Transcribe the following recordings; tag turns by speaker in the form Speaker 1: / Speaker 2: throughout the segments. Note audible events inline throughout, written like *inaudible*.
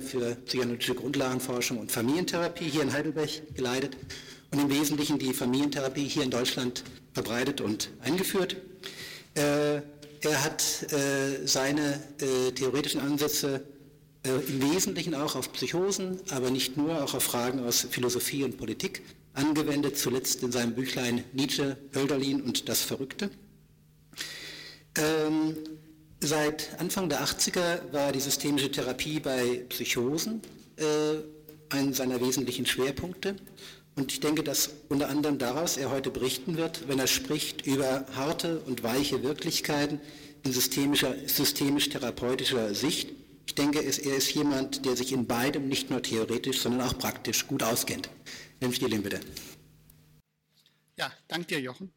Speaker 1: für psychoanalytische Grundlagenforschung und Familientherapie hier in Heidelberg geleitet und im Wesentlichen die Familientherapie hier in Deutschland verbreitet und eingeführt. Äh, er hat äh, seine äh, theoretischen Ansätze äh, im Wesentlichen auch auf Psychosen, aber nicht nur, auch auf Fragen aus Philosophie und Politik angewendet, zuletzt in seinem Büchlein Nietzsche, Hölderlin und das Verrückte. Ähm, seit Anfang der 80er war die systemische Therapie bei Psychosen äh, ein seiner wesentlichen Schwerpunkte. Und ich denke, dass unter anderem daraus er heute berichten wird, wenn er spricht über harte und weiche Wirklichkeiten in systemisch-therapeutischer Sicht. Ich denke, er ist jemand, der sich in beidem nicht nur theoretisch, sondern auch praktisch gut auskennt. Herr Stieling, bitte.
Speaker 2: Ja, danke dir, Jochen.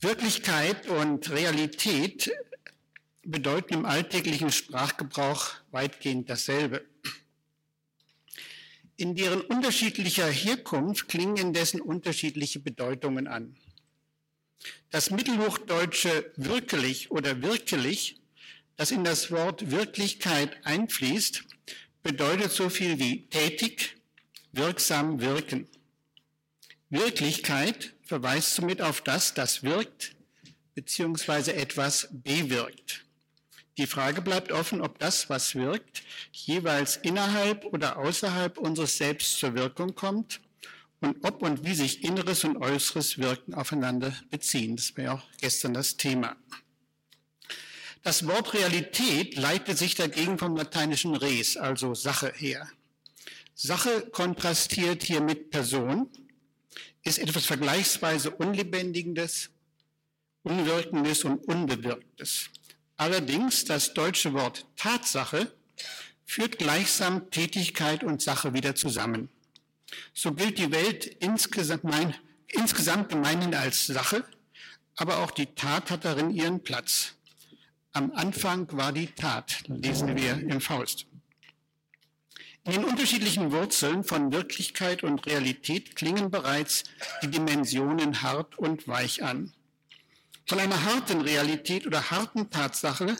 Speaker 2: Wirklichkeit und Realität bedeuten im alltäglichen Sprachgebrauch weitgehend dasselbe. In deren unterschiedlicher Herkunft klingen indessen unterschiedliche Bedeutungen an. Das mittelhochdeutsche wirklich oder wirklich, das in das Wort Wirklichkeit einfließt, bedeutet so viel wie tätig, wirksam wirken. Wirklichkeit verweist somit auf das, das wirkt, beziehungsweise etwas bewirkt. Die Frage bleibt offen, ob das, was wirkt, jeweils innerhalb oder außerhalb unseres Selbst zur Wirkung kommt und ob und wie sich inneres und äußeres Wirken aufeinander beziehen. Das wäre auch gestern das Thema. Das Wort Realität leitet sich dagegen vom lateinischen res, also Sache her. Sache kontrastiert hier mit Person, ist etwas vergleichsweise Unlebendiges, Unwirkendes und Unbewirktes. Allerdings das deutsche Wort Tatsache führt gleichsam Tätigkeit und Sache wieder zusammen. So gilt die Welt insgesamt, mein, insgesamt gemeinhin als Sache, aber auch die Tat hat darin ihren Platz. Am Anfang war die Tat, lesen wir im Faust. In den unterschiedlichen Wurzeln von Wirklichkeit und Realität klingen bereits die Dimensionen hart und weich an. Von einer harten Realität oder harten Tatsache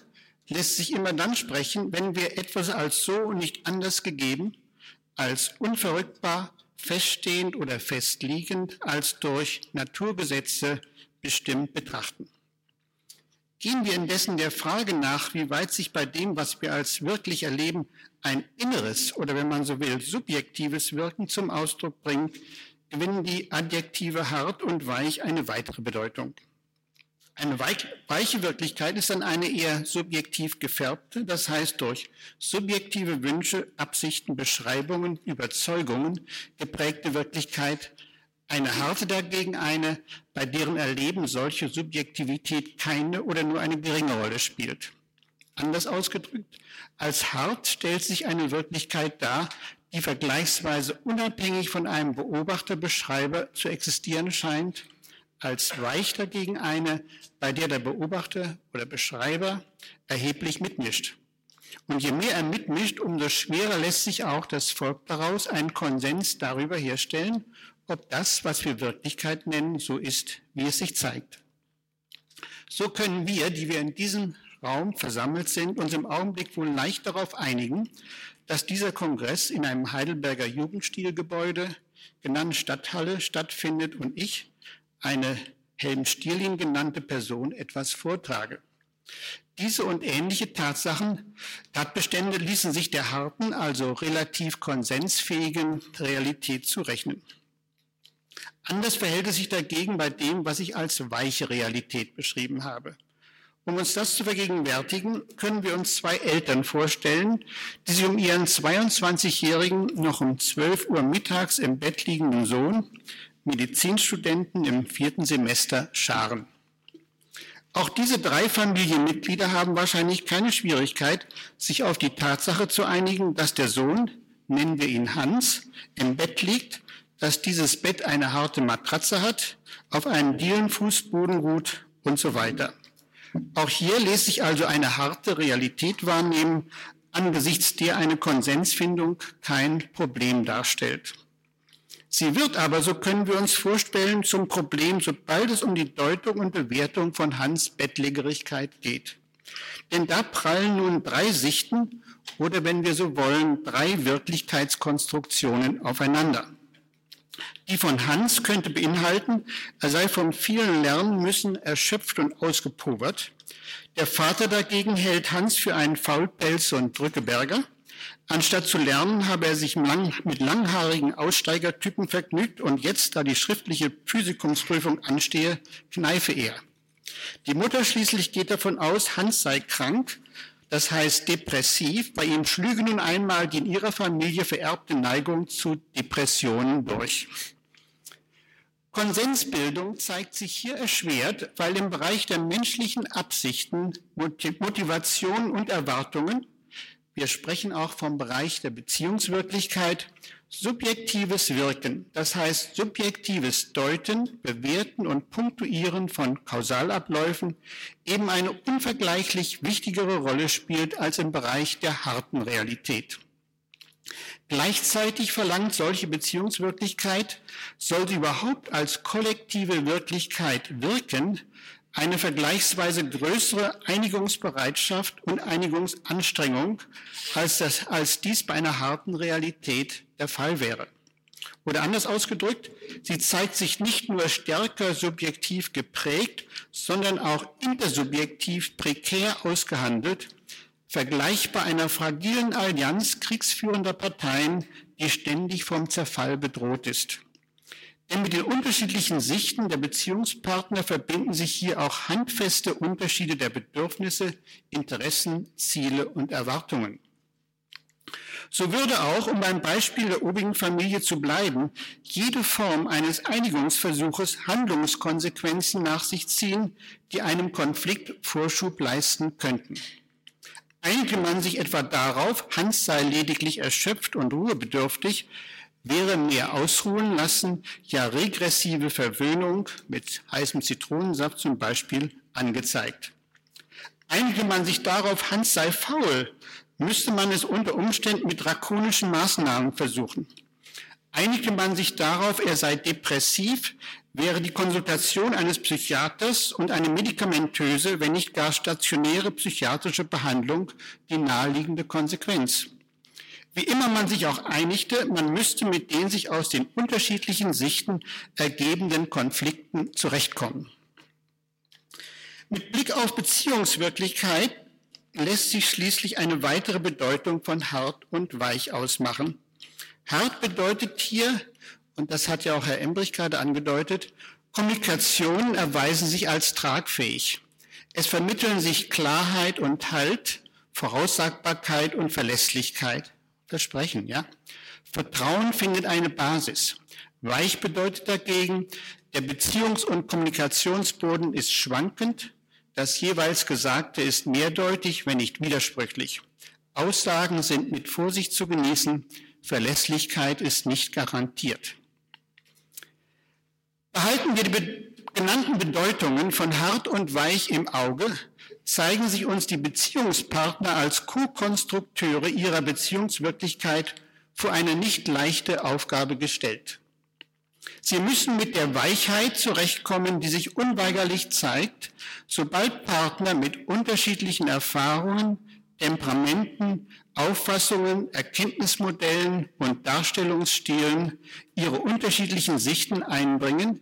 Speaker 2: lässt sich immer dann sprechen, wenn wir etwas als so und nicht anders gegeben, als unverrückbar, feststehend oder festliegend, als durch Naturgesetze bestimmt betrachten. Gehen wir indessen der Frage nach, wie weit sich bei dem, was wir als wirklich erleben, ein inneres oder wenn man so will, subjektives Wirken zum Ausdruck bringt, gewinnen die Adjektive hart und weich eine weitere Bedeutung. Eine weiche Wirklichkeit ist dann eine eher subjektiv gefärbte, das heißt durch subjektive Wünsche, Absichten, Beschreibungen, Überzeugungen geprägte Wirklichkeit, eine harte dagegen eine, bei deren Erleben solche Subjektivität keine oder nur eine geringe Rolle spielt. Anders ausgedrückt, als hart stellt sich eine Wirklichkeit dar, die vergleichsweise unabhängig von einem Beobachter-Beschreiber zu existieren scheint, als weich dagegen eine, bei der der Beobachter oder Beschreiber erheblich mitmischt. Und je mehr er mitmischt, umso schwerer lässt sich auch das Volk daraus einen Konsens darüber herstellen, ob das, was wir Wirklichkeit nennen, so ist, wie es sich zeigt. So können wir, die wir in diesem Raum versammelt sind, uns im Augenblick wohl leicht darauf einigen, dass dieser Kongress in einem Heidelberger Jugendstilgebäude, genannt Stadthalle, stattfindet und ich, eine Helm Stierlin genannte Person, etwas vortrage. Diese und ähnliche Tatsachen, Tatbestände ließen sich der harten, also relativ konsensfähigen Realität zurechnen. Anders verhält es sich dagegen bei dem, was ich als weiche Realität beschrieben habe. Um uns das zu vergegenwärtigen, können wir uns zwei Eltern vorstellen, die sich um ihren 22-jährigen, noch um 12 Uhr mittags im Bett liegenden Sohn, Medizinstudenten im vierten Semester, scharen. Auch diese drei Familienmitglieder haben wahrscheinlich keine Schwierigkeit, sich auf die Tatsache zu einigen, dass der Sohn, nennen wir ihn Hans, im Bett liegt dass dieses Bett eine harte Matratze hat, auf einem Dielenfußboden ruht und so weiter. Auch hier lässt sich also eine harte Realität wahrnehmen, angesichts der eine Konsensfindung kein Problem darstellt. Sie wird aber, so können wir uns vorstellen, zum Problem, sobald es um die Deutung und Bewertung von Hans Bettlägerigkeit geht. Denn da prallen nun drei Sichten oder wenn wir so wollen, drei Wirklichkeitskonstruktionen aufeinander. Die von Hans könnte beinhalten, er sei von vielen lernen müssen, erschöpft und ausgepowert. Der Vater dagegen hält Hans für einen Faulpelz und Drückeberger. Anstatt zu lernen, habe er sich mit langhaarigen Aussteigertypen vergnügt und jetzt, da die schriftliche Physikumsprüfung anstehe, kneife er. Die Mutter schließlich geht davon aus, Hans sei krank, das heißt depressiv. Bei ihm schlüge nun einmal die in ihrer Familie vererbte Neigung zu Depressionen durch. Konsensbildung zeigt sich hier erschwert, weil im Bereich der menschlichen Absichten, Motivationen und Erwartungen, wir sprechen auch vom Bereich der Beziehungswirklichkeit, subjektives Wirken, das heißt subjektives Deuten, Bewerten und Punktuieren von Kausalabläufen eben eine unvergleichlich wichtigere Rolle spielt als im Bereich der harten Realität. Gleichzeitig verlangt solche Beziehungswirklichkeit, soll sie überhaupt als kollektive Wirklichkeit wirken, eine vergleichsweise größere Einigungsbereitschaft und Einigungsanstrengung, als, das, als dies bei einer harten Realität der Fall wäre. Oder anders ausgedrückt, sie zeigt sich nicht nur stärker subjektiv geprägt, sondern auch intersubjektiv prekär ausgehandelt, vergleichbar einer fragilen Allianz kriegsführender Parteien, die ständig vom Zerfall bedroht ist. Denn mit den unterschiedlichen Sichten der Beziehungspartner verbinden sich hier auch handfeste Unterschiede der Bedürfnisse, Interessen, Ziele und Erwartungen. So würde auch, um beim Beispiel der obigen Familie zu bleiben, jede Form eines Einigungsversuches Handlungskonsequenzen nach sich ziehen, die einem Konflikt Vorschub leisten könnten. Einigte man sich etwa darauf, Hans sei lediglich erschöpft und ruhebedürftig, wäre mehr ausruhen lassen, ja regressive Verwöhnung mit heißem Zitronensaft zum Beispiel angezeigt. Einigte man sich darauf, Hans sei faul, müsste man es unter Umständen mit drakonischen Maßnahmen versuchen. Einigte man sich darauf, er sei depressiv, wäre die Konsultation eines Psychiaters und eine medikamentöse, wenn nicht gar stationäre psychiatrische Behandlung die naheliegende Konsequenz. Wie immer man sich auch einigte, man müsste mit den sich aus den unterschiedlichen Sichten ergebenden Konflikten zurechtkommen. Mit Blick auf Beziehungswirklichkeit lässt sich schließlich eine weitere Bedeutung von hart und weich ausmachen. Hart bedeutet hier, und das hat ja auch Herr Embrich gerade angedeutet, Kommunikationen erweisen sich als tragfähig. Es vermitteln sich Klarheit und Halt, Voraussagbarkeit und Verlässlichkeit. Versprechen, ja? Vertrauen findet eine Basis. Weich bedeutet dagegen, der Beziehungs- und Kommunikationsboden ist schwankend, das jeweils Gesagte ist mehrdeutig, wenn nicht widersprüchlich. Aussagen sind mit Vorsicht zu genießen, Verlässlichkeit ist nicht garantiert. Behalten wir die genannten Bedeutungen von hart und weich im Auge, zeigen sich uns die Beziehungspartner als Co-Konstrukteure ihrer Beziehungswirklichkeit vor eine nicht leichte Aufgabe gestellt. Sie müssen mit der Weichheit zurechtkommen, die sich unweigerlich zeigt, sobald Partner mit unterschiedlichen Erfahrungen, Temperamenten, Auffassungen, Erkenntnismodellen und Darstellungsstilen ihre unterschiedlichen Sichten einbringen.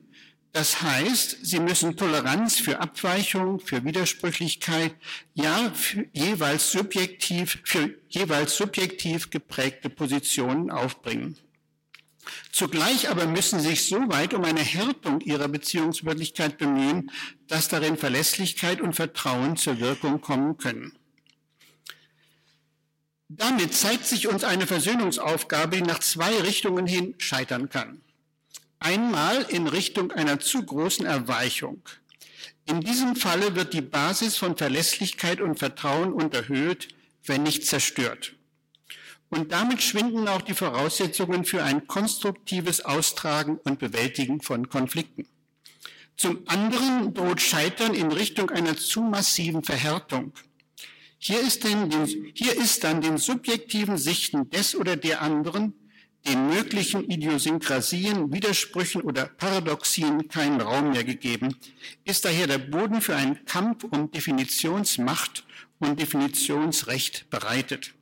Speaker 2: Das heißt, sie müssen Toleranz für Abweichung, für Widersprüchlichkeit, ja, für jeweils subjektiv, für jeweils subjektiv geprägte Positionen aufbringen. Zugleich aber müssen sie sich so weit um eine Härtung ihrer Beziehungswirklichkeit bemühen, dass darin Verlässlichkeit und Vertrauen zur Wirkung kommen können. Damit zeigt sich uns eine Versöhnungsaufgabe, die nach zwei Richtungen hin scheitern kann. Einmal in Richtung einer zu großen Erweichung. In diesem Falle wird die Basis von Verlässlichkeit und Vertrauen unterhöht, wenn nicht zerstört. Und damit schwinden auch die Voraussetzungen für ein konstruktives Austragen und Bewältigen von Konflikten. Zum anderen droht Scheitern in Richtung einer zu massiven Verhärtung. Hier ist, den, hier ist dann den subjektiven Sichten des oder der anderen, den möglichen Idiosynkrasien, Widersprüchen oder Paradoxien keinen Raum mehr gegeben, ist daher der Boden für einen Kampf um Definitionsmacht und Definitionsrecht bereitet.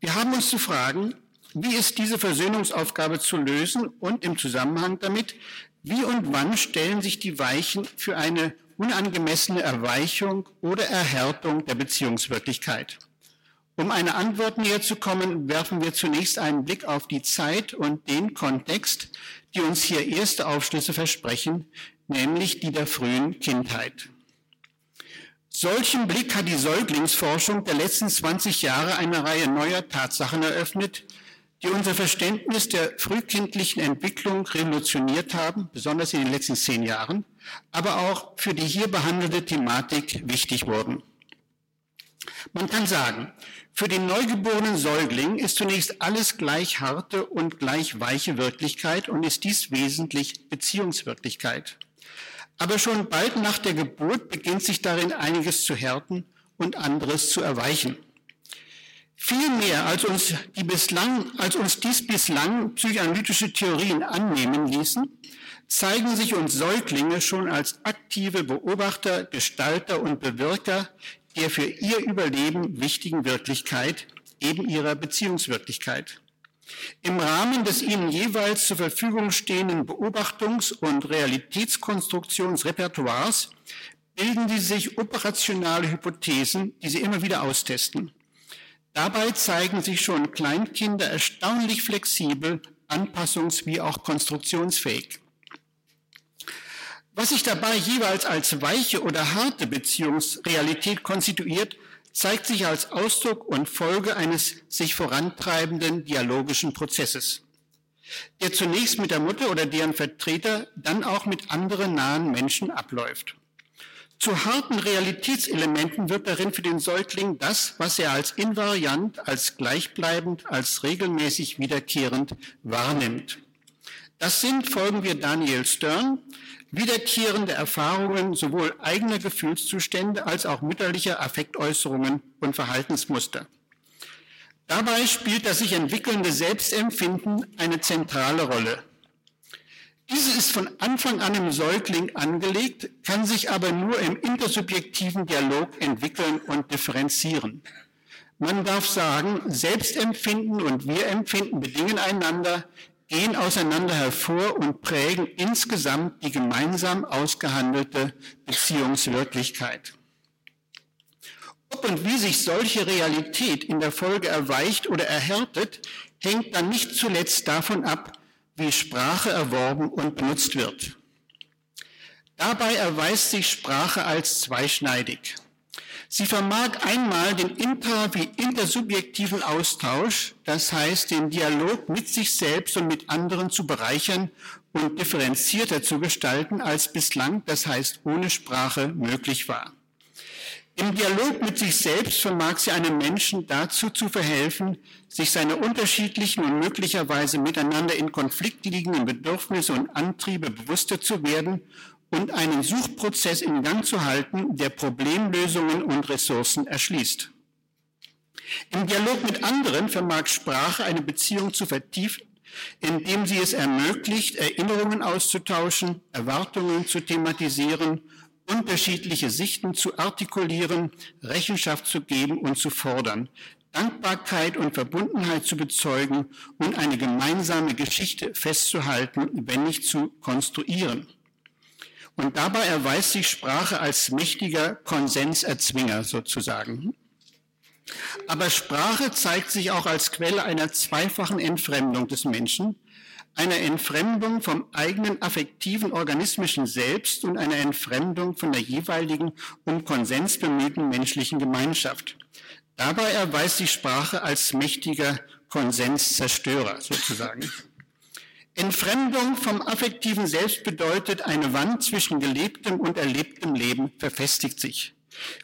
Speaker 2: Wir haben uns zu fragen, wie ist diese Versöhnungsaufgabe zu lösen und im Zusammenhang damit, wie und wann stellen sich die Weichen für eine unangemessene Erweichung oder Erhärtung der Beziehungswirklichkeit? Um eine Antwort näher zu kommen, werfen wir zunächst einen Blick auf die Zeit und den Kontext, die uns hier erste Aufschlüsse versprechen, nämlich die der frühen Kindheit. Solchen Blick hat die Säuglingsforschung der letzten 20 Jahre eine Reihe neuer Tatsachen eröffnet, die unser Verständnis der frühkindlichen Entwicklung revolutioniert haben, besonders in den letzten zehn Jahren, aber auch für die hier behandelte Thematik wichtig wurden. Man kann sagen, für den neugeborenen Säugling ist zunächst alles gleich harte und gleich weiche Wirklichkeit und ist dies wesentlich Beziehungswirklichkeit. Aber schon bald nach der Geburt beginnt sich darin einiges zu härten und anderes zu erweichen. Viel mehr als uns, die bislang, als uns dies bislang psychoanalytische Theorien annehmen ließen, zeigen sich uns Säuglinge schon als aktive Beobachter, Gestalter und Bewirker der für ihr Überleben wichtigen Wirklichkeit, eben ihrer Beziehungswirklichkeit. Im Rahmen des ihnen jeweils zur Verfügung stehenden Beobachtungs- und Realitätskonstruktionsrepertoires bilden sie sich operationale Hypothesen, die sie immer wieder austesten. Dabei zeigen sich schon Kleinkinder erstaunlich flexibel, anpassungs- wie auch konstruktionsfähig. Was sich dabei jeweils als weiche oder harte Beziehungsrealität konstituiert, zeigt sich als Ausdruck und Folge eines sich vorantreibenden dialogischen Prozesses, der zunächst mit der Mutter oder deren Vertreter, dann auch mit anderen nahen Menschen abläuft. Zu harten Realitätselementen wird darin für den Säugling das, was er als invariant, als gleichbleibend, als regelmäßig wiederkehrend wahrnimmt. Das sind, folgen wir Daniel Stern, wiederkehrende Erfahrungen sowohl eigener Gefühlszustände als auch mütterlicher Affektäußerungen und Verhaltensmuster. Dabei spielt das sich entwickelnde Selbstempfinden eine zentrale Rolle. Diese ist von Anfang an im Säugling angelegt, kann sich aber nur im intersubjektiven Dialog entwickeln und differenzieren. Man darf sagen, Selbstempfinden und Wir-Empfinden bedingen einander, gehen auseinander hervor und prägen insgesamt die gemeinsam ausgehandelte Beziehungswirklichkeit. Ob und wie sich solche Realität in der Folge erweicht oder erhärtet, hängt dann nicht zuletzt davon ab, wie Sprache erworben und benutzt wird. Dabei erweist sich Sprache als zweischneidig. Sie vermag einmal den inter- wie intersubjektiven Austausch, das heißt den Dialog mit sich selbst und mit anderen zu bereichern und differenzierter zu gestalten, als bislang, das heißt ohne Sprache, möglich war. Im Dialog mit sich selbst vermag sie einem Menschen dazu zu verhelfen, sich seine unterschiedlichen und möglicherweise miteinander in Konflikt liegenden Bedürfnisse und Antriebe bewusster zu werden und einen Suchprozess in Gang zu halten, der Problemlösungen und Ressourcen erschließt. Im Dialog mit anderen vermag Sprache eine Beziehung zu vertiefen, indem sie es ermöglicht, Erinnerungen auszutauschen, Erwartungen zu thematisieren, unterschiedliche Sichten zu artikulieren, Rechenschaft zu geben und zu fordern, Dankbarkeit und Verbundenheit zu bezeugen und eine gemeinsame Geschichte festzuhalten, wenn nicht zu konstruieren. Und dabei erweist sich Sprache als mächtiger Konsenserzwinger sozusagen. Aber Sprache zeigt sich auch als Quelle einer zweifachen Entfremdung des Menschen, einer Entfremdung vom eigenen affektiven organismischen Selbst und einer Entfremdung von der jeweiligen um Konsens bemühten menschlichen Gemeinschaft. Dabei erweist sich Sprache als mächtiger Konsenszerstörer sozusagen. Entfremdung vom affektiven Selbst bedeutet, eine Wand zwischen gelebtem und erlebtem Leben verfestigt sich.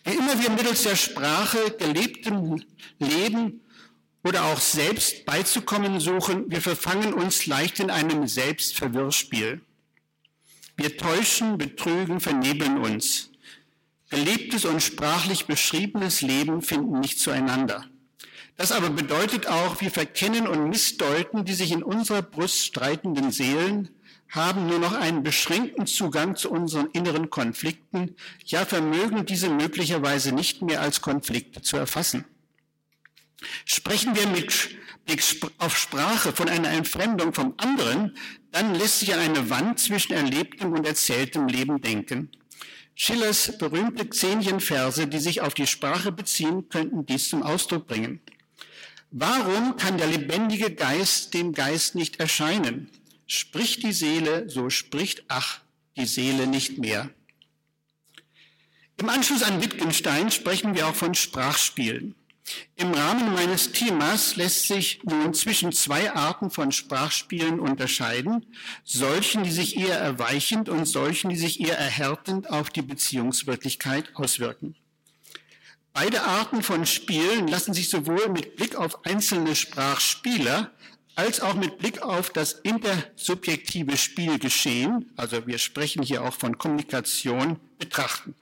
Speaker 2: Wie immer wir mittels der Sprache gelebtem Leben oder auch selbst beizukommen suchen, wir verfangen uns leicht in einem Selbstverwirrspiel. Wir täuschen, betrügen, vernebeln uns. Gelebtes und sprachlich beschriebenes Leben finden nicht zueinander. Das aber bedeutet auch, wir verkennen und missdeuten die sich in unserer Brust streitenden Seelen, haben nur noch einen beschränkten Zugang zu unseren inneren Konflikten, ja vermögen diese möglicherweise nicht mehr als Konflikte zu erfassen. Sprechen wir mit Blick auf Sprache von einer Entfremdung vom anderen, dann lässt sich an eine Wand zwischen erlebtem und erzähltem Leben denken. Schillers berühmte Xenienverse, die sich auf die Sprache beziehen, könnten dies zum Ausdruck bringen. Warum kann der lebendige Geist dem Geist nicht erscheinen? Spricht die Seele, so spricht, ach, die Seele nicht mehr. Im Anschluss an Wittgenstein sprechen wir auch von Sprachspielen. Im Rahmen meines Themas lässt sich nun zwischen zwei Arten von Sprachspielen unterscheiden, solchen, die sich eher erweichend und solchen, die sich eher erhärtend auf die Beziehungswirklichkeit auswirken. Beide Arten von Spielen lassen sich sowohl mit Blick auf einzelne Sprachspieler als auch mit Blick auf das intersubjektive Spielgeschehen, also wir sprechen hier auch von Kommunikation, betrachten.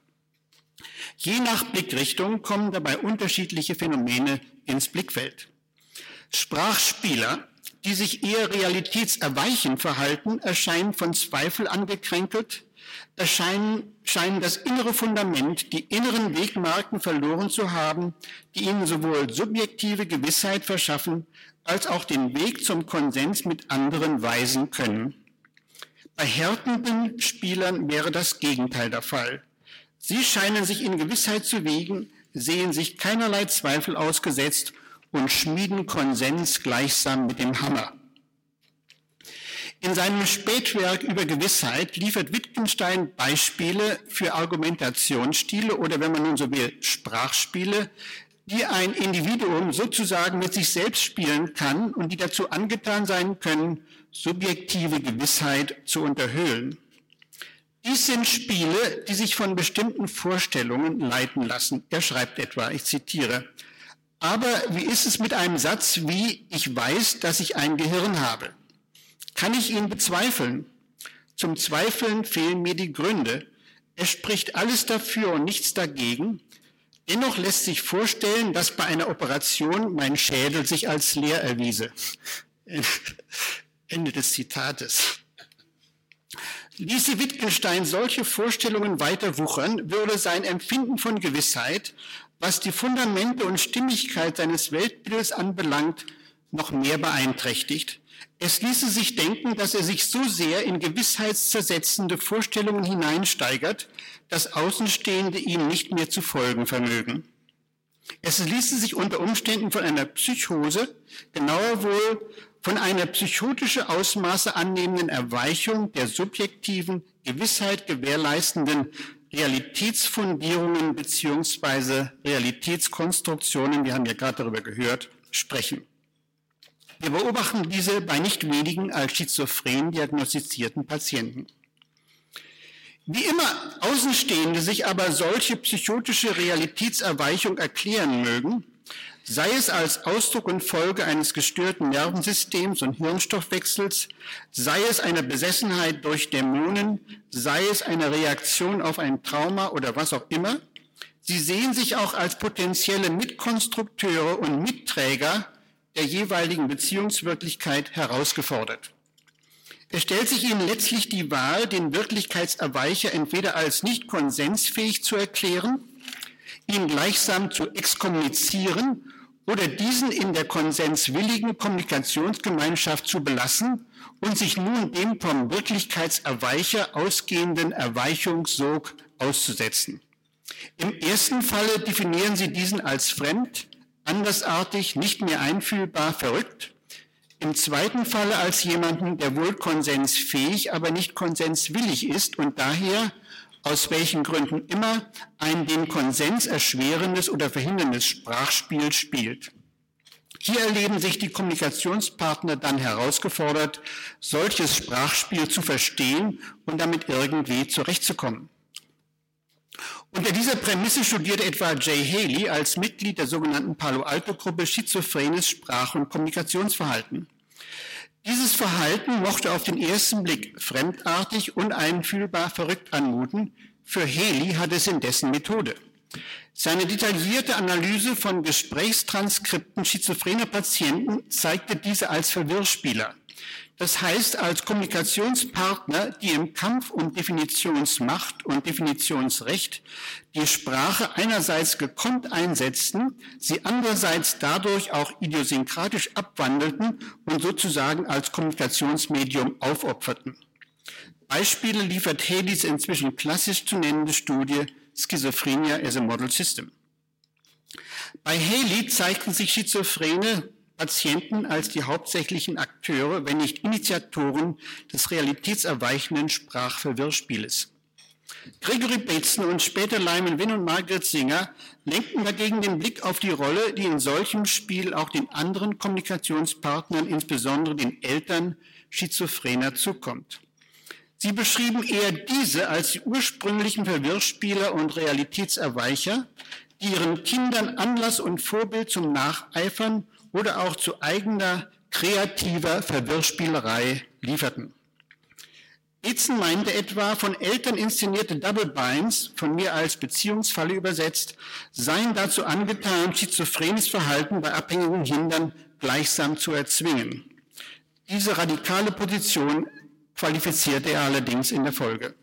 Speaker 2: Je nach Blickrichtung kommen dabei unterschiedliche Phänomene ins Blickfeld. Sprachspieler, die sich eher realitätserweichend verhalten, erscheinen von Zweifel angekränkelt, erscheinen, scheinen das innere Fundament, die inneren Wegmarken verloren zu haben, die ihnen sowohl subjektive Gewissheit verschaffen, als auch den Weg zum Konsens mit anderen weisen können. Bei härtenden Spielern wäre das Gegenteil der Fall. Sie scheinen sich in Gewissheit zu wiegen, sehen sich keinerlei Zweifel ausgesetzt und schmieden Konsens gleichsam mit dem Hammer. In seinem Spätwerk über Gewissheit liefert Wittgenstein Beispiele für Argumentationsstile oder wenn man nun so will, Sprachspiele, die ein Individuum sozusagen mit sich selbst spielen kann und die dazu angetan sein können, subjektive Gewissheit zu unterhöhlen. Dies sind Spiele, die sich von bestimmten Vorstellungen leiten lassen. Er schreibt etwa, ich zitiere, aber wie ist es mit einem Satz wie, ich weiß, dass ich ein Gehirn habe? Kann ich ihn bezweifeln? Zum Zweifeln fehlen mir die Gründe. Es spricht alles dafür und nichts dagegen. Dennoch lässt sich vorstellen, dass bei einer Operation mein Schädel sich als leer erwiese. *laughs* Ende des Zitates. Ließe Wittgenstein solche Vorstellungen weiter wuchern, würde sein Empfinden von Gewissheit, was die Fundamente und Stimmigkeit seines Weltbildes anbelangt, noch mehr beeinträchtigt. Es ließe sich denken, dass er sich so sehr in gewissheitszersetzende Vorstellungen hineinsteigert, dass Außenstehende ihm nicht mehr zu folgen vermögen. Es ließe sich unter Umständen von einer Psychose, genauer wohl von einer psychotische Ausmaße annehmenden Erweichung der subjektiven, Gewissheit gewährleistenden Realitätsfundierungen beziehungsweise Realitätskonstruktionen, wir haben ja gerade darüber gehört, sprechen. Wir beobachten diese bei nicht wenigen als schizophren diagnostizierten Patienten. Wie immer Außenstehende sich aber solche psychotische Realitätserweichung erklären mögen, sei es als Ausdruck und Folge eines gestörten Nervensystems und Hirnstoffwechsels, sei es einer Besessenheit durch Dämonen, sei es eine Reaktion auf ein Trauma oder was auch immer, sie sehen sich auch als potenzielle Mitkonstrukteure und Mitträger der jeweiligen Beziehungswirklichkeit herausgefordert. Es stellt sich ihnen letztlich die Wahl, den Wirklichkeitserweicher entweder als nicht konsensfähig zu erklären, ihn gleichsam zu exkommunizieren oder diesen in der konsenswilligen Kommunikationsgemeinschaft zu belassen und sich nun dem vom Wirklichkeitserweicher ausgehenden Erweichungssog auszusetzen. Im ersten Falle definieren sie diesen als fremd, andersartig, nicht mehr einfühlbar, verrückt. Im zweiten Falle als jemanden, der wohl konsensfähig, aber nicht konsenswillig ist und daher, aus welchen Gründen immer, ein den Konsens erschwerendes oder verhinderndes Sprachspiel spielt. Hier erleben sich die Kommunikationspartner dann herausgefordert, solches Sprachspiel zu verstehen und damit irgendwie zurechtzukommen. Unter dieser Prämisse studierte etwa Jay Haley als Mitglied der sogenannten Palo Alto Gruppe schizophrenes Sprach- und Kommunikationsverhalten. Dieses Verhalten mochte auf den ersten Blick fremdartig, uneinfühlbar, verrückt anmuten. Für Haley hat es indessen Methode. Seine detaillierte Analyse von Gesprächstranskripten schizophrener Patienten zeigte diese als Verwirrspieler. Das heißt, als Kommunikationspartner, die im Kampf um Definitionsmacht und Definitionsrecht die Sprache einerseits gekonnt einsetzten, sie andererseits dadurch auch idiosynkratisch abwandelten und sozusagen als Kommunikationsmedium aufopferten. Beispiele liefert Helis inzwischen klassisch zu nennende Studie Schizophrenia as a Model System. Bei Haley zeigten sich schizophrene Patienten als die hauptsächlichen Akteure, wenn nicht Initiatoren des realitätserweichenden Sprachverwirrspieles. Gregory Bateson und später Lyman Wynn und Margaret Singer lenkten dagegen den Blick auf die Rolle, die in solchem Spiel auch den anderen Kommunikationspartnern, insbesondere den Eltern Schizophrener, zukommt. Sie beschrieben eher diese als die ursprünglichen Verwirrspieler und Realitätserweicher, die ihren Kindern Anlass und Vorbild zum Nacheifern oder auch zu eigener kreativer Verwirrspielerei lieferten. Itzen meinte etwa, von Eltern inszenierte Double Binds, von mir als Beziehungsfalle übersetzt, seien dazu angetan, schizophrenes Verhalten bei abhängigen Kindern gleichsam zu erzwingen. Diese radikale Position qualifizierte er allerdings in der Folge.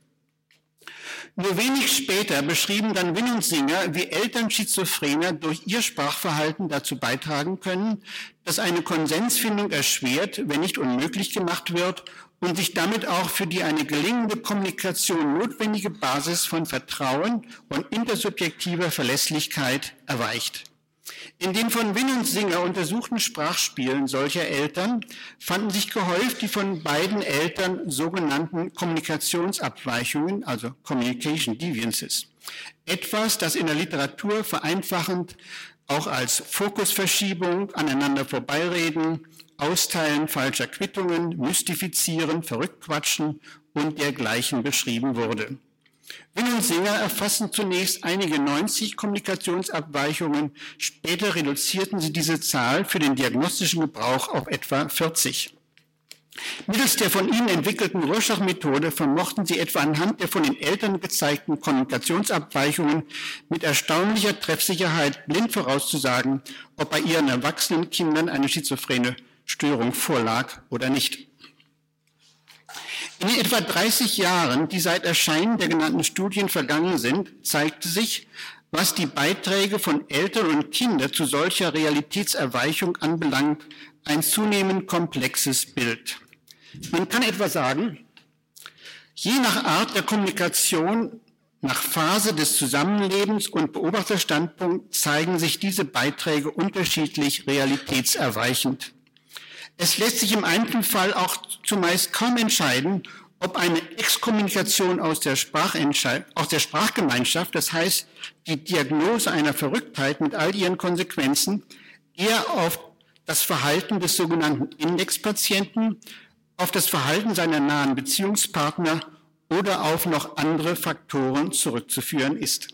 Speaker 2: Nur wenig später beschrieben dann Win und Singer, wie Eltern Schizophrener durch ihr Sprachverhalten dazu beitragen können, dass eine Konsensfindung erschwert, wenn nicht unmöglich gemacht wird und sich damit auch für die eine gelingende Kommunikation notwendige Basis von Vertrauen und intersubjektiver Verlässlichkeit erweicht. In den von Win und Singer untersuchten Sprachspielen solcher Eltern fanden sich gehäuft die von beiden Eltern sogenannten Kommunikationsabweichungen, also Communication Deviances. Etwas, das in der Literatur vereinfachend auch als Fokusverschiebung, aneinander vorbeireden, Austeilen falscher Quittungen, Mystifizieren, Verrücktquatschen und dergleichen beschrieben wurde. Win und Singer erfassen zunächst einige 90 Kommunikationsabweichungen, später reduzierten sie diese Zahl für den diagnostischen Gebrauch auf etwa 40. Mittels der von ihnen entwickelten Rorschach-Methode vermochten sie etwa anhand der von den Eltern gezeigten Kommunikationsabweichungen mit erstaunlicher Treffsicherheit blind vorauszusagen, ob bei ihren erwachsenen Kindern eine schizophrene Störung vorlag oder nicht. In den etwa 30 Jahren, die seit Erscheinen der genannten Studien vergangen sind, zeigte sich, was die Beiträge von Eltern und Kindern zu solcher Realitätserweichung anbelangt, ein zunehmend komplexes Bild. Man kann etwa sagen, je nach Art der Kommunikation, nach Phase des Zusammenlebens und Beobachterstandpunkt zeigen sich diese Beiträge unterschiedlich realitätserweichend. Es lässt sich im Einzelfall auch zumeist kaum entscheiden, ob eine Exkommunikation aus der, aus der Sprachgemeinschaft, das heißt die Diagnose einer Verrücktheit mit all ihren Konsequenzen, eher auf das Verhalten des sogenannten Indexpatienten, auf das Verhalten seiner nahen Beziehungspartner oder auf noch andere Faktoren zurückzuführen ist.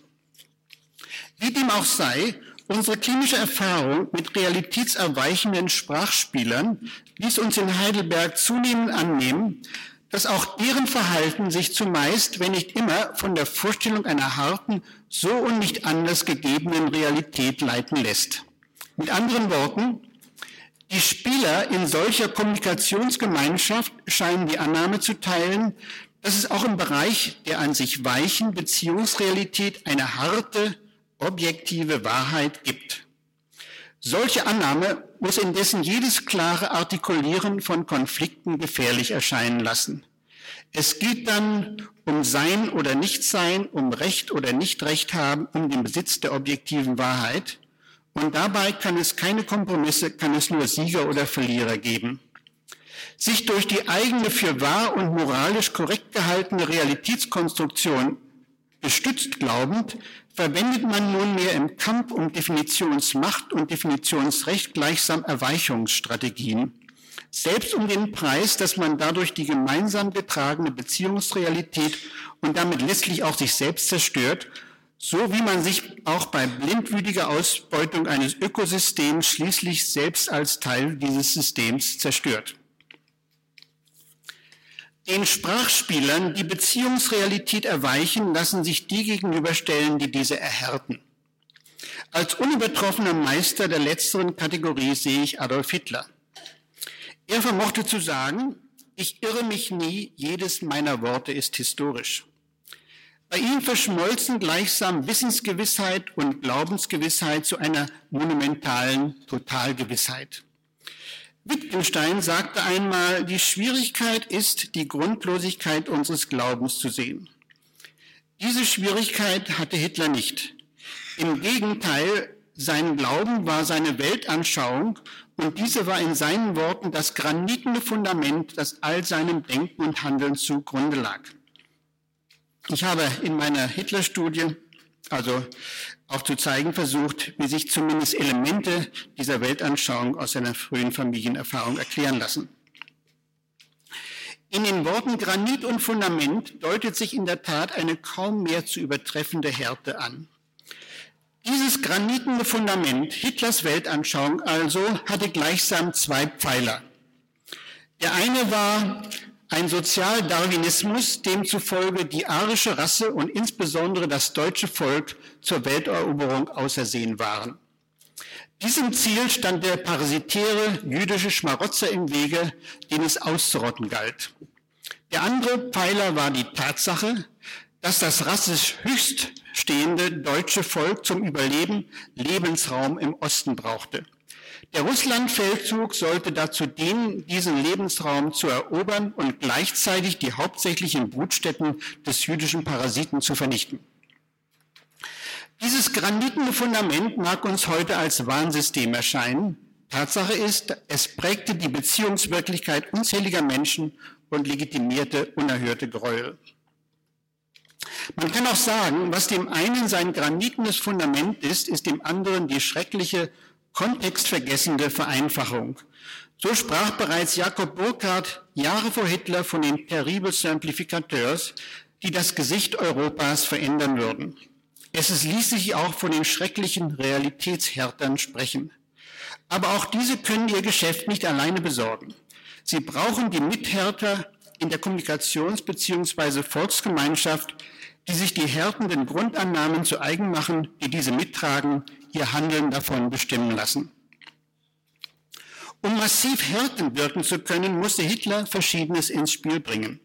Speaker 2: Wie dem auch sei, Unsere klinische Erfahrung mit realitätserweichenden Sprachspielern ließ uns in Heidelberg zunehmend annehmen, dass auch deren Verhalten sich zumeist, wenn nicht immer, von der Vorstellung einer harten, so und nicht anders gegebenen Realität leiten lässt. Mit anderen Worten, die Spieler in solcher Kommunikationsgemeinschaft scheinen die Annahme zu teilen, dass es auch im Bereich der an sich weichen Beziehungsrealität eine harte, objektive Wahrheit gibt. Solche Annahme muss indessen jedes klare Artikulieren von Konflikten gefährlich erscheinen lassen. Es geht dann um Sein oder Nichtsein, um Recht oder Nichtrecht haben, um den Besitz der objektiven Wahrheit. Und dabei kann es keine Kompromisse, kann es nur Sieger oder Verlierer geben. Sich durch die eigene für wahr und moralisch korrekt gehaltene Realitätskonstruktion gestützt glaubend, verwendet man nunmehr im Kampf um Definitionsmacht und Definitionsrecht gleichsam Erweichungsstrategien, selbst um den Preis, dass man dadurch die gemeinsam getragene Beziehungsrealität und damit letztlich auch sich selbst zerstört, so wie man sich auch bei blindwütiger Ausbeutung eines Ökosystems schließlich selbst als Teil dieses Systems zerstört den Sprachspielern die Beziehungsrealität erweichen, lassen sich die gegenüberstellen, die diese erhärten. Als unübertroffener Meister der letzteren Kategorie sehe ich Adolf Hitler. Er vermochte zu sagen, ich irre mich nie, jedes meiner Worte ist historisch. Bei ihm verschmolzen gleichsam Wissensgewissheit und Glaubensgewissheit zu einer monumentalen Totalgewissheit. Wittgenstein sagte einmal, die Schwierigkeit ist, die Grundlosigkeit unseres Glaubens zu sehen. Diese Schwierigkeit hatte Hitler nicht. Im Gegenteil, sein Glauben war seine Weltanschauung und diese war in seinen Worten das granitende Fundament, das all seinem Denken und Handeln zugrunde lag. Ich habe in meiner Hitler-Studie also auch zu zeigen versucht, wie sich zumindest Elemente dieser Weltanschauung aus seiner frühen Familienerfahrung erklären lassen. In den Worten Granit und Fundament deutet sich in der Tat eine kaum mehr zu übertreffende Härte an. Dieses granitende Fundament Hitlers Weltanschauung also hatte gleichsam zwei Pfeiler. Der eine war ein Sozialdarwinismus, demzufolge die arische Rasse und insbesondere das deutsche Volk zur Welteroberung ausersehen waren. Diesem Ziel stand der parasitäre jüdische Schmarotzer im Wege, den es auszurotten galt. Der andere Pfeiler war die Tatsache, dass das rassisch höchststehende deutsche Volk zum Überleben Lebensraum im Osten brauchte. Der Russlandfeldzug sollte dazu dienen, diesen Lebensraum zu erobern und gleichzeitig die hauptsächlichen Brutstätten des jüdischen Parasiten zu vernichten. Dieses granitende Fundament mag uns heute als Warnsystem erscheinen. Tatsache ist, es prägte die Beziehungswirklichkeit unzähliger Menschen und legitimierte unerhörte Gräuel. Man kann auch sagen, was dem einen sein granitenes Fundament ist, ist dem anderen die schreckliche, kontextvergessende Vereinfachung. So sprach bereits Jakob Burckhardt Jahre vor Hitler von den terribles Simplificateurs, die das Gesicht Europas verändern würden. Es ließ sich auch von den schrecklichen Realitätshärtern sprechen. Aber auch diese können ihr Geschäft nicht alleine besorgen. Sie brauchen die Mithärter in der Kommunikations- bzw. Volksgemeinschaft, die sich die härtenden Grundannahmen zu eigen machen, die diese mittragen, ihr Handeln davon bestimmen lassen. Um massiv härten wirken zu können, musste Hitler Verschiedenes ins Spiel bringen.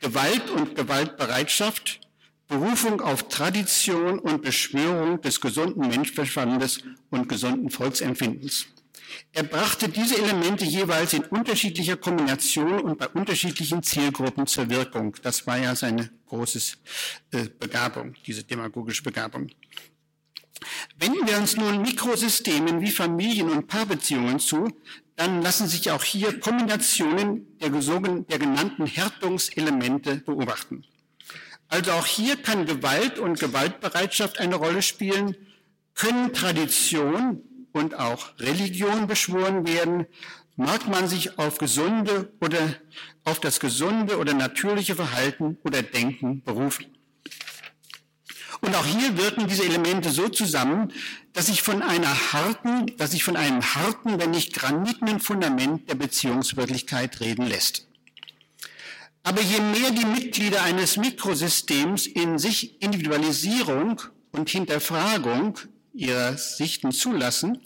Speaker 2: Gewalt und Gewaltbereitschaft, Berufung auf Tradition und Beschwörung des gesunden Menschverstandes und gesunden Volksempfindens. Er brachte diese Elemente jeweils in unterschiedlicher Kombination und bei unterschiedlichen Zielgruppen zur Wirkung. Das war ja seine große äh, Begabung, diese demagogische Begabung. Wenden wir uns nun Mikrosystemen wie Familien- und Paarbeziehungen zu, dann lassen sich auch hier Kombinationen der, der genannten Härtungselemente beobachten. Also auch hier kann Gewalt und Gewaltbereitschaft eine Rolle spielen, können Tradition und auch Religion beschworen werden, mag man sich auf gesunde oder auf das gesunde oder natürliche Verhalten oder Denken berufen. Und auch hier wirken diese Elemente so zusammen, dass sich von einer harten, dass sich von einem harten, wenn nicht granitenen Fundament der Beziehungswirklichkeit reden lässt. Aber je mehr die Mitglieder eines Mikrosystems in sich Individualisierung und Hinterfragung ihrer Sichten zulassen,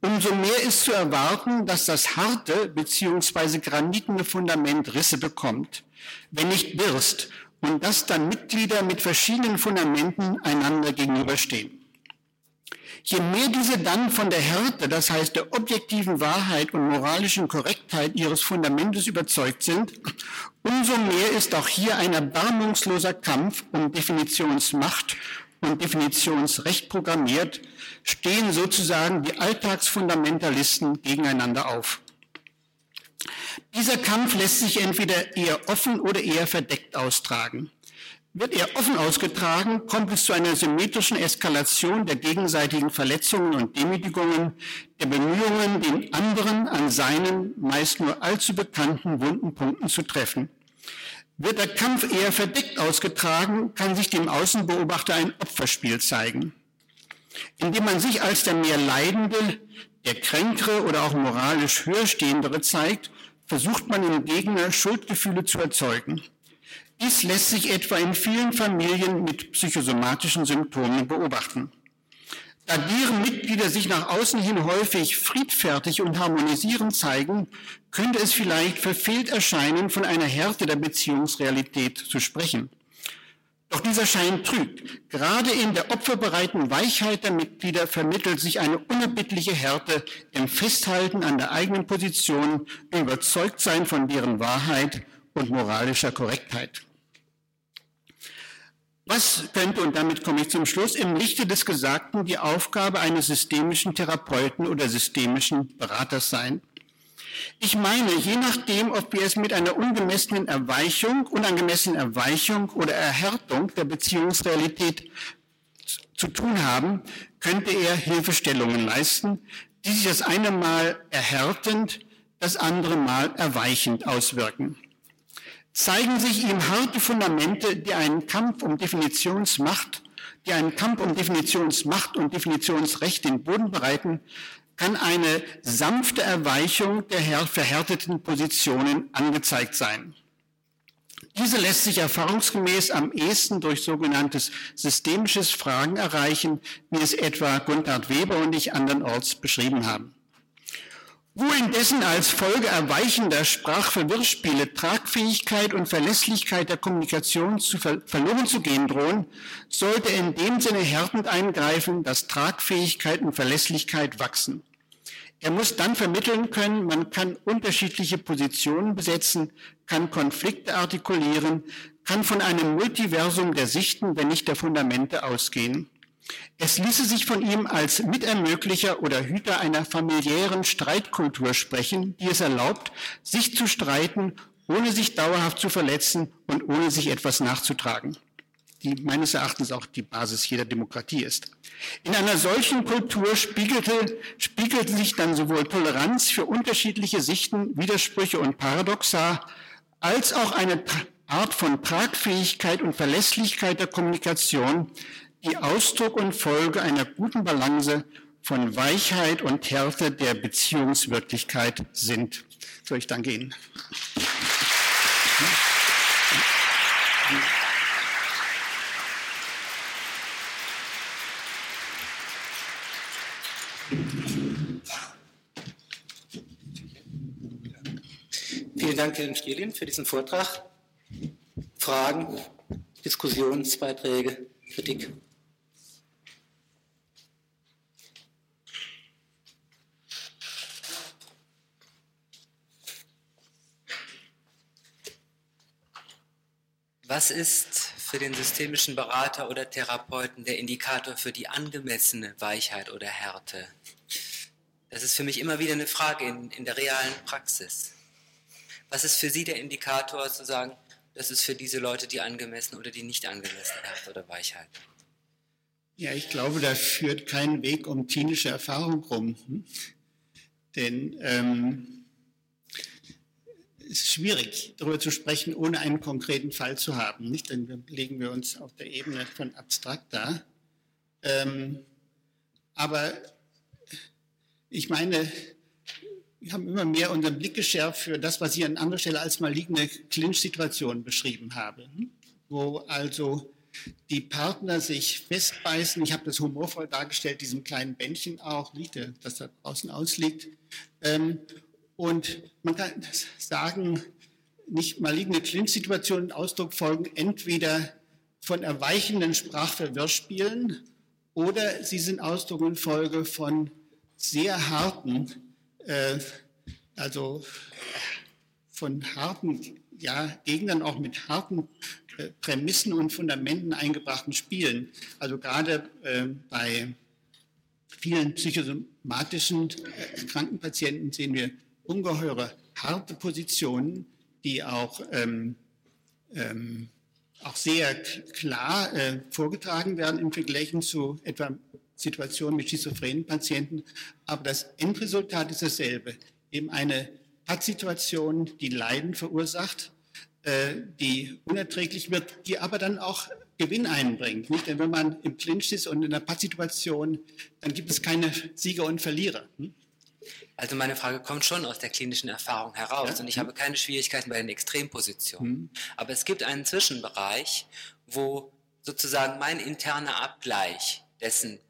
Speaker 2: umso mehr ist zu erwarten, dass das harte bzw. granitene Fundament Risse bekommt, wenn nicht birst, und dass dann Mitglieder mit verschiedenen Fundamenten einander gegenüberstehen. Je mehr diese dann von der Härte, das heißt der objektiven Wahrheit und moralischen Korrektheit ihres Fundamentes überzeugt sind, umso mehr ist auch hier ein erbarmungsloser Kampf um Definitionsmacht und Definitionsrecht programmiert, stehen sozusagen die Alltagsfundamentalisten gegeneinander auf. Dieser Kampf lässt sich entweder eher offen oder eher verdeckt austragen. Wird er offen ausgetragen, kommt es zu einer symmetrischen Eskalation der gegenseitigen Verletzungen und Demütigungen, der Bemühungen, den anderen an seinen meist nur allzu bekannten wunden Punkten zu treffen. Wird der Kampf eher verdeckt ausgetragen, kann sich dem Außenbeobachter ein Opferspiel zeigen, indem man sich als der mehr Leidende, der Kränkere oder auch moralisch Höherstehendere zeigt, versucht man im Gegner Schuldgefühle zu erzeugen. Dies lässt sich etwa in vielen Familien mit psychosomatischen Symptomen beobachten. Da deren Mitglieder sich nach außen hin häufig friedfertig und harmonisierend zeigen, könnte es vielleicht verfehlt erscheinen, von einer Härte der Beziehungsrealität zu sprechen. Doch dieser Schein trügt. Gerade in der opferbereiten Weichheit der Mitglieder vermittelt sich eine unerbittliche Härte im Festhalten an der eigenen Position, im Überzeugtsein von deren Wahrheit und moralischer Korrektheit. Was könnte, und damit komme ich zum Schluss, im Lichte des Gesagten die Aufgabe eines systemischen Therapeuten oder systemischen Beraters sein? Ich meine, je nachdem, ob wir es mit einer ungemessenen Erweichung, unangemessenen Erweichung oder Erhärtung der Beziehungsrealität zu tun haben, könnte er Hilfestellungen leisten, die sich das eine Mal erhärtend, das andere Mal erweichend auswirken. Zeigen sich ihm harte Fundamente, die einen Kampf um Definitionsmacht, die einen Kampf um Definitionsmacht und Definitionsrecht den Boden bereiten, kann eine sanfte Erweichung der verhärteten Positionen angezeigt sein. Diese lässt sich erfahrungsgemäß am ehesten durch sogenanntes systemisches Fragen erreichen, wie es etwa Gunther Weber und ich andernorts beschrieben haben. Wo indessen als Folge erweichender Sprachverwirrspiele Tragfähigkeit und Verlässlichkeit der Kommunikation zu ver verloren zu gehen drohen, sollte in dem Sinne härtend eingreifen, dass Tragfähigkeit und Verlässlichkeit wachsen. Er muss dann vermitteln können, man kann unterschiedliche Positionen besetzen, kann Konflikte artikulieren, kann von einem Multiversum der Sichten, wenn nicht der Fundamente ausgehen. Es ließe sich von ihm als Mitermöglicher oder Hüter einer familiären Streitkultur sprechen, die es erlaubt, sich zu streiten, ohne sich dauerhaft zu verletzen und ohne sich etwas nachzutragen, die meines Erachtens auch die Basis jeder Demokratie ist. In einer solchen Kultur spiegelte, spiegelten sich dann sowohl Toleranz für unterschiedliche Sichten, Widersprüche und Paradoxa, als auch eine Art von Tragfähigkeit und Verlässlichkeit der Kommunikation, die Ausdruck und Folge einer guten Balance von Weichheit und Härte der Beziehungswirklichkeit sind. So, ich danke Ihnen.
Speaker 1: Vielen Dank, Herrn Stielin, für diesen Vortrag. Fragen, Diskussionsbeiträge, Kritik?
Speaker 3: Was ist für den systemischen Berater oder Therapeuten der Indikator für die angemessene Weichheit oder Härte? Das ist für mich immer wieder eine Frage in, in der realen Praxis. Was ist für Sie der Indikator zu sagen, das ist für diese Leute die angemessene oder die nicht angemessene Härte oder Weichheit?
Speaker 2: Ja, ich glaube, da führt kein Weg um klinische Erfahrung rum. Hm? Denn ähm, ist schwierig, darüber zu sprechen, ohne einen konkreten Fall zu haben. Nicht? Denn dann legen wir uns auf der Ebene von abstrakt da. Ähm, aber ich meine, wir haben immer mehr unseren Blick geschärft für das, was ich an anderer Stelle als maligne Clinch-Situation beschrieben habe, wo also die Partner sich festbeißen. Ich habe das humorvoll dargestellt, diesem kleinen Bändchen auch, das da draußen ausliegt. Ähm, und man kann sagen, nicht maligne Clinch-Situationen Ausdruck folgen entweder von erweichenden Sprachverwirrspielen oder sie sind Ausdruck und Folge von sehr harten, äh, also von harten ja, Gegnern auch mit harten äh, Prämissen und Fundamenten eingebrachten Spielen. Also gerade äh, bei vielen psychosomatischen äh, Krankenpatienten sehen wir ungeheure harte Positionen, die auch, ähm, ähm, auch sehr klar äh, vorgetragen werden im Vergleich zu etwa Situationen mit schizophrenen Patienten. Aber das Endresultat ist dasselbe. Eben eine Pattsituation, die Leiden verursacht, äh, die unerträglich wird, die aber dann auch Gewinn einbringt. Nicht? Denn wenn man im Clinch ist und in einer Pattsituation, dann gibt es keine Sieger und Verlierer. Hm?
Speaker 3: Also meine Frage kommt schon aus der klinischen Erfahrung heraus ja. und ich habe keine Schwierigkeiten bei den Extrempositionen. Mhm. Aber es gibt einen Zwischenbereich, wo sozusagen mein interner Abgleich dessen,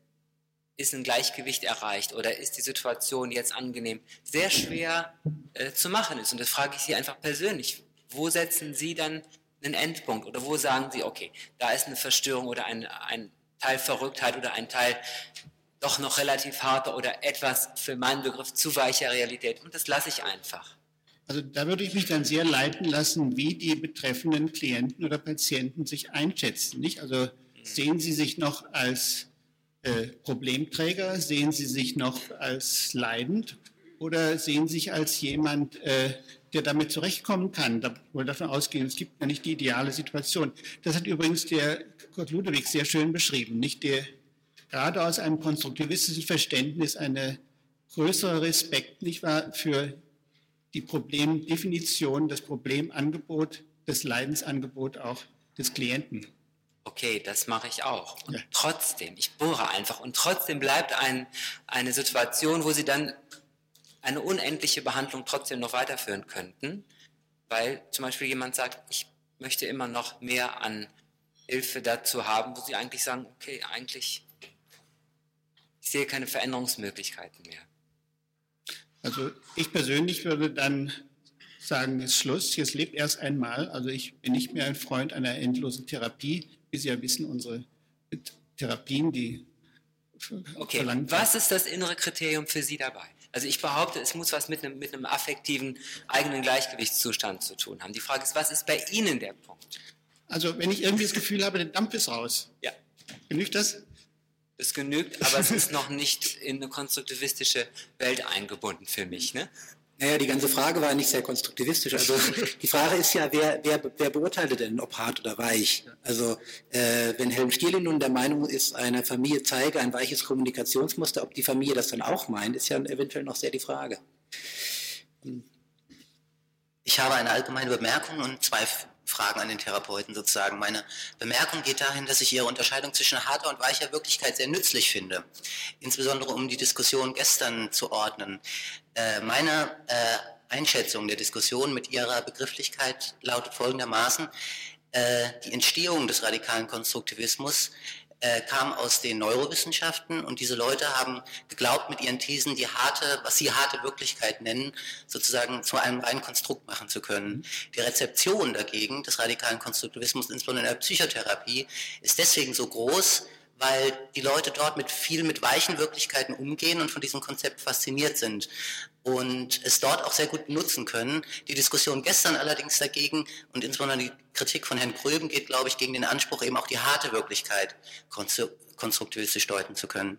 Speaker 3: ist ein Gleichgewicht erreicht oder ist die Situation jetzt angenehm, sehr schwer äh, zu machen ist. Und das frage ich Sie einfach persönlich. Wo setzen Sie dann einen Endpunkt oder wo sagen Sie, okay, da ist eine Verstörung oder ein, ein Teil Verrücktheit oder ein Teil doch noch relativ harter oder etwas für meinen Begriff zu weicher Realität und das lasse ich einfach.
Speaker 2: Also da würde ich mich dann sehr leiten lassen, wie die betreffenden Klienten oder Patienten sich einschätzen. Nicht? Also sehen sie sich noch als äh, Problemträger, sehen sie sich noch als leidend oder sehen sie sich als jemand, äh, der damit zurechtkommen kann, da wohl davon ausgehen, es gibt ja nicht die ideale Situation. Das hat übrigens der Kurt Ludwig sehr schön beschrieben, nicht der gerade aus einem konstruktivistischen Verständnis eine größere Respekt, nicht wahr, für die Problemdefinition, das Problemangebot, das Leidensangebot auch des Klienten.
Speaker 3: Okay, das mache ich auch. Und ja. trotzdem, ich bohre einfach und trotzdem bleibt ein, eine Situation, wo Sie dann eine unendliche Behandlung trotzdem noch weiterführen könnten, weil zum Beispiel jemand sagt, ich möchte immer noch mehr an Hilfe dazu haben, wo Sie eigentlich sagen, okay, eigentlich ich sehe keine Veränderungsmöglichkeiten mehr.
Speaker 2: Also ich persönlich würde dann sagen, es ist Schluss, jetzt lebt erst einmal. Also ich bin nicht mehr ein Freund einer endlosen Therapie. Wie Sie ja wissen, unsere Therapien, die
Speaker 3: Okay, was ist das innere Kriterium für Sie dabei? Also ich behaupte, es muss was mit einem, mit einem affektiven eigenen Gleichgewichtszustand zu tun haben. Die Frage ist, was ist bei Ihnen der Punkt?
Speaker 2: Also wenn ich irgendwie das Gefühl habe, der Dampf ist raus.
Speaker 3: Ja.
Speaker 2: Genügt das?
Speaker 3: Es genügt, aber es ist noch nicht in eine konstruktivistische Welt eingebunden für mich. Ne?
Speaker 1: Naja, die ganze Frage war nicht sehr konstruktivistisch. Also *laughs* die Frage ist ja, wer, wer, wer beurteilte denn, ob hart oder weich? Also äh, wenn Helm Stierlin nun der Meinung ist, eine Familie zeige ein weiches Kommunikationsmuster, ob die Familie das dann auch meint, ist ja eventuell noch sehr die Frage.
Speaker 4: Ich habe eine allgemeine Bemerkung und zwei Fragen an den Therapeuten sozusagen. Meine Bemerkung geht dahin, dass ich Ihre Unterscheidung zwischen harter und weicher Wirklichkeit sehr nützlich finde, insbesondere um die Diskussion gestern zu ordnen. Äh, meine äh, Einschätzung der Diskussion mit Ihrer Begrifflichkeit lautet folgendermaßen, äh, die Entstehung des radikalen Konstruktivismus äh, kam aus den Neurowissenschaften und diese Leute haben geglaubt, mit ihren Thesen die harte, was sie harte Wirklichkeit nennen, sozusagen zu einem reinen Konstrukt machen zu können. Die Rezeption dagegen des radikalen Konstruktivismus, insbesondere in der Psychotherapie, ist deswegen so groß, weil die Leute dort mit viel mit weichen Wirklichkeiten umgehen und von diesem Konzept fasziniert sind und es dort auch sehr gut nutzen können. Die Diskussion gestern allerdings dagegen und insbesondere die Kritik von Herrn Gröben geht, glaube ich, gegen den Anspruch, eben auch die harte Wirklichkeit konstruktivistisch deuten zu können.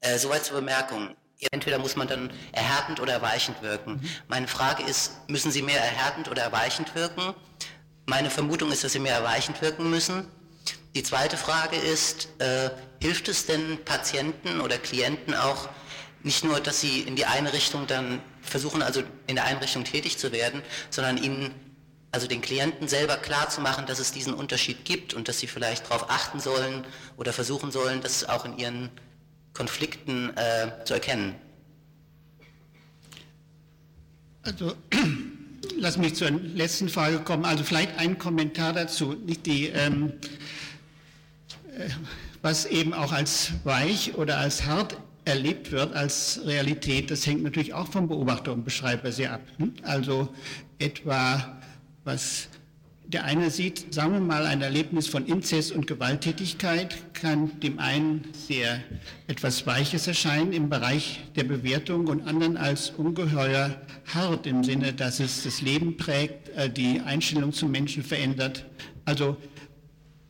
Speaker 4: Äh, soweit zur Bemerkung. Entweder muss man dann erhärtend oder erweichend wirken. Mhm. Meine Frage ist, müssen Sie mehr erhärtend oder erweichend wirken? Meine Vermutung ist, dass Sie mehr erweichend wirken müssen. Die zweite Frage ist, äh, hilft es denn Patienten oder Klienten auch nicht nur, dass sie in die eine Richtung dann versuchen, also in der Einrichtung tätig zu werden, sondern ihnen, also den Klienten selber klar zu machen, dass es diesen Unterschied gibt und dass sie vielleicht darauf achten sollen oder versuchen sollen, das auch in ihren Konflikten äh, zu erkennen.
Speaker 2: Also *clears throat* lass mich zur letzten Frage kommen. Also vielleicht ein Kommentar dazu. Die ähm, was eben auch als weich oder als hart erlebt wird als Realität, das hängt natürlich auch vom Beobachter und Beschreiber sehr ab. Hm? Also etwa, was der eine sieht, sagen wir mal, ein Erlebnis von Inzest und Gewalttätigkeit kann dem einen sehr etwas Weiches erscheinen im Bereich der Bewertung und anderen als ungeheuer hart im Sinne, dass es das Leben prägt, äh, die Einstellung zum Menschen verändert. Also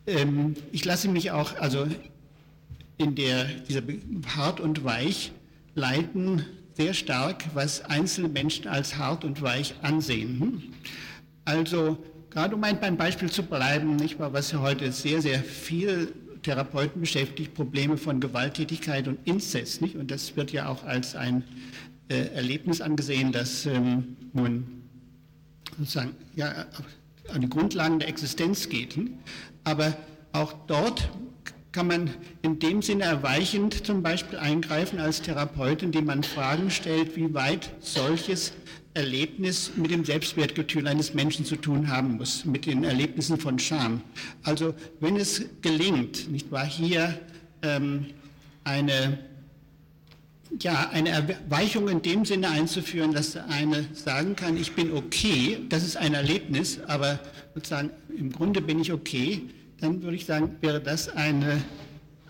Speaker 2: ähm, ich lasse mich auch also in der, dieser hart und weich leiten sehr stark, was einzelne Menschen als hart und weich ansehen. Hm? Also gerade um beim Beispiel zu bleiben, nicht wahr, was heute sehr, sehr viel Therapeuten beschäftigt, Probleme von Gewalttätigkeit und Inzest. Nicht? Und das wird ja auch als ein äh, Erlebnis angesehen, das ähm, nun sozusagen ja, an die Grundlagen der Existenz geht. Hm? Aber auch dort kann man in dem Sinne erweichend zum Beispiel eingreifen als Therapeut, indem man Fragen stellt, wie weit solches Erlebnis mit dem Selbstwertgefühl eines Menschen zu tun haben muss, mit den Erlebnissen von Scham. Also wenn es gelingt, nicht wahr, hier ähm, eine ja, eine Erweichung in dem Sinne einzuführen, dass der eine sagen kann, ich bin okay, das ist ein Erlebnis, aber sozusagen im Grunde bin ich okay, dann würde ich sagen, wäre das eine,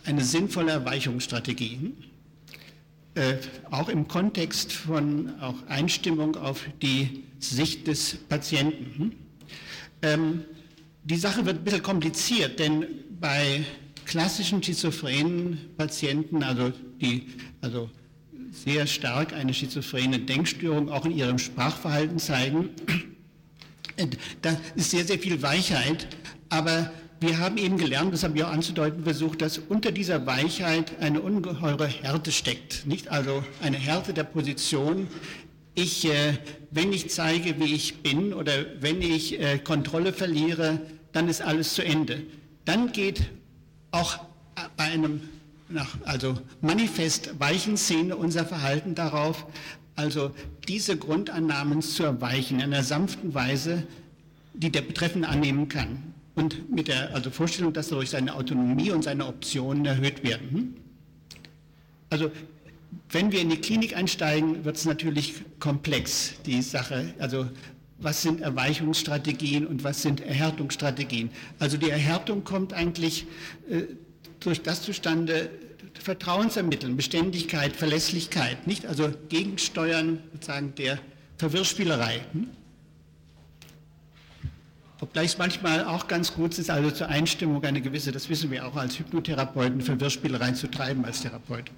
Speaker 2: eine sinnvolle Erweichungsstrategie. Äh, auch im Kontext von auch Einstimmung auf die Sicht des Patienten. Ähm, die Sache wird ein bisschen kompliziert, denn bei klassischen schizophrenen Patienten, also die also sehr stark eine schizophrene Denkstörung auch in ihrem Sprachverhalten zeigen, *clears throat* da ist sehr, sehr viel Weichheit, aber wir haben eben gelernt, das habe ich auch anzudeuten versucht, dass unter dieser Weichheit eine ungeheure Härte steckt. Nicht also eine Härte der Position. Ich, äh, wenn ich zeige, wie ich bin oder wenn ich äh, Kontrolle verliere, dann ist alles zu Ende. Dann geht auch bei einem nach, also manifest weichen Szene unser Verhalten darauf, also diese Grundannahmen zu erweichen in einer sanften Weise, die der Betreffende annehmen kann und mit der also Vorstellung, dass dadurch seine Autonomie und seine Optionen erhöht werden. Hm? Also wenn wir in die Klinik einsteigen, wird es natürlich komplex, die Sache. Also was sind Erweichungsstrategien und was sind Erhärtungsstrategien? Also die Erhärtung kommt eigentlich äh, durch das zustande, Vertrauensermitteln, Beständigkeit, Verlässlichkeit, nicht? Also Gegensteuern sozusagen der Verwirrspielerei. Hm? Obgleich es manchmal auch ganz gut ist, also zur Einstimmung eine gewisse, das wissen wir auch als Hypnotherapeuten, Verwirrspielerei zu treiben als Therapeut.